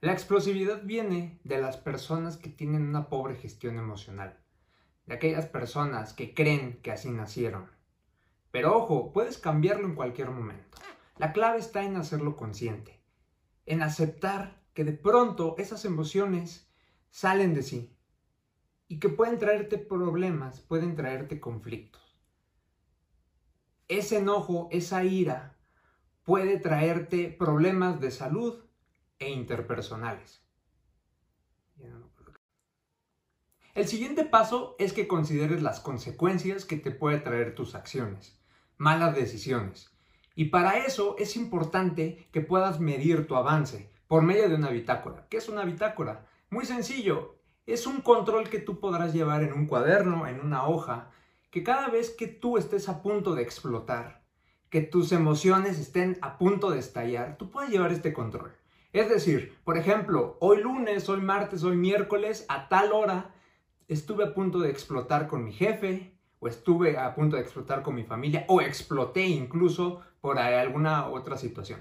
La explosividad viene de las personas que tienen una pobre gestión emocional, de aquellas personas que creen que así nacieron. Pero ojo, puedes cambiarlo en cualquier momento. La clave está en hacerlo consciente, en aceptar que de pronto esas emociones salen de sí y que pueden traerte problemas, pueden traerte conflictos. Ese enojo, esa ira, puede traerte problemas de salud e interpersonales. El siguiente paso es que consideres las consecuencias que te puede traer tus acciones, malas decisiones. Y para eso es importante que puedas medir tu avance por medio de una bitácora. ¿Qué es una bitácora? Muy sencillo, es un control que tú podrás llevar en un cuaderno, en una hoja, que cada vez que tú estés a punto de explotar, que tus emociones estén a punto de estallar, tú puedes llevar este control. Es decir, por ejemplo, hoy lunes, hoy martes, hoy miércoles, a tal hora, estuve a punto de explotar con mi jefe, o estuve a punto de explotar con mi familia, o exploté incluso por alguna otra situación.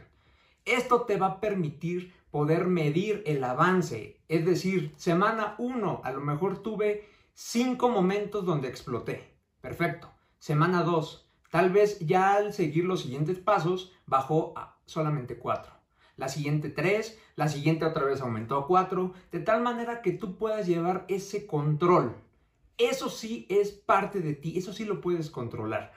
Esto te va a permitir poder medir el avance. Es decir, semana 1, a lo mejor tuve 5 momentos donde exploté. Perfecto. Semana 2, tal vez ya al seguir los siguientes pasos bajó a solamente 4 la siguiente 3, la siguiente otra vez aumentó a 4, de tal manera que tú puedas llevar ese control. Eso sí es parte de ti, eso sí lo puedes controlar.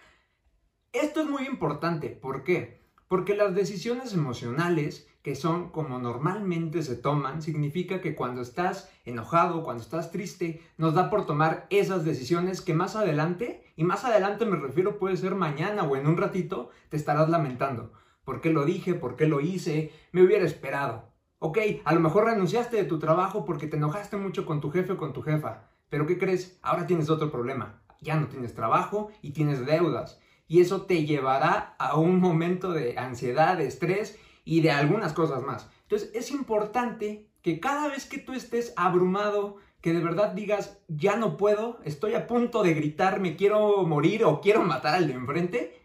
Esto es muy importante, ¿por qué? Porque las decisiones emocionales, que son como normalmente se toman, significa que cuando estás enojado, cuando estás triste, nos da por tomar esas decisiones que más adelante, y más adelante me refiero puede ser mañana o en un ratito, te estarás lamentando. ¿Por qué lo dije? ¿Por qué lo hice? Me hubiera esperado. Ok, a lo mejor renunciaste de tu trabajo porque te enojaste mucho con tu jefe o con tu jefa. Pero ¿qué crees? Ahora tienes otro problema. Ya no tienes trabajo y tienes deudas. Y eso te llevará a un momento de ansiedad, de estrés y de algunas cosas más. Entonces es importante que cada vez que tú estés abrumado, que de verdad digas, ya no puedo, estoy a punto de gritar, me quiero morir o quiero matar al de enfrente,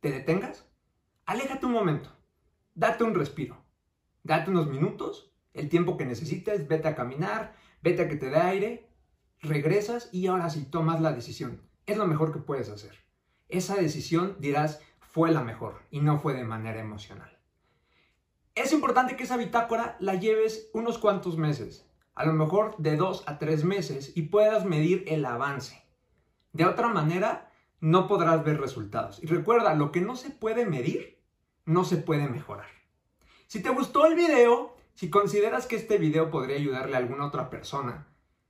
te detengas aléjate un momento, date un respiro, date unos minutos, el tiempo que necesites, vete a caminar, vete a que te dé aire, regresas y ahora sí tomas la decisión. Es lo mejor que puedes hacer. Esa decisión dirás fue la mejor y no fue de manera emocional. Es importante que esa bitácora la lleves unos cuantos meses, a lo mejor de dos a tres meses y puedas medir el avance. De otra manera, no podrás ver resultados. Y recuerda, lo que no se puede medir, no se puede mejorar. Si te gustó el video, si consideras que este video podría ayudarle a alguna otra persona,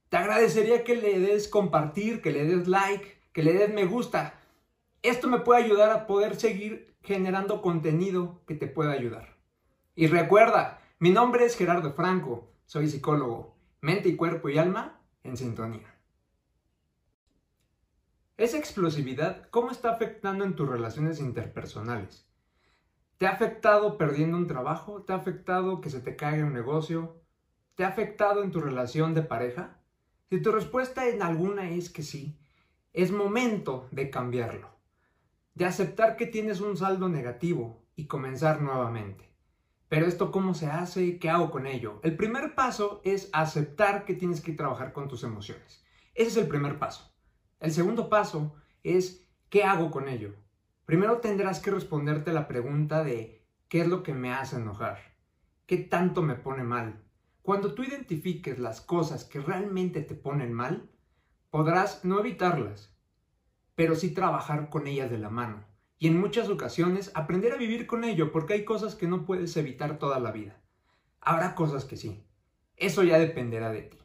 te agradecería que le des compartir, que le des like, que le des me gusta. Esto me puede ayudar a poder seguir generando contenido que te pueda ayudar. Y recuerda, mi nombre es Gerardo Franco, soy psicólogo, mente y cuerpo y alma en sintonía. Esa explosividad, ¿cómo está afectando en tus relaciones interpersonales? ¿Te ha afectado perdiendo un trabajo? ¿Te ha afectado que se te caiga un negocio? ¿Te ha afectado en tu relación de pareja? Si tu respuesta en alguna es que sí, es momento de cambiarlo, de aceptar que tienes un saldo negativo y comenzar nuevamente. Pero esto cómo se hace, qué hago con ello. El primer paso es aceptar que tienes que trabajar con tus emociones. Ese es el primer paso. El segundo paso es qué hago con ello. Primero tendrás que responderte la pregunta de ¿qué es lo que me hace enojar? ¿Qué tanto me pone mal? Cuando tú identifiques las cosas que realmente te ponen mal, podrás no evitarlas, pero sí trabajar con ellas de la mano. Y en muchas ocasiones aprender a vivir con ello porque hay cosas que no puedes evitar toda la vida. Habrá cosas que sí. Eso ya dependerá de ti.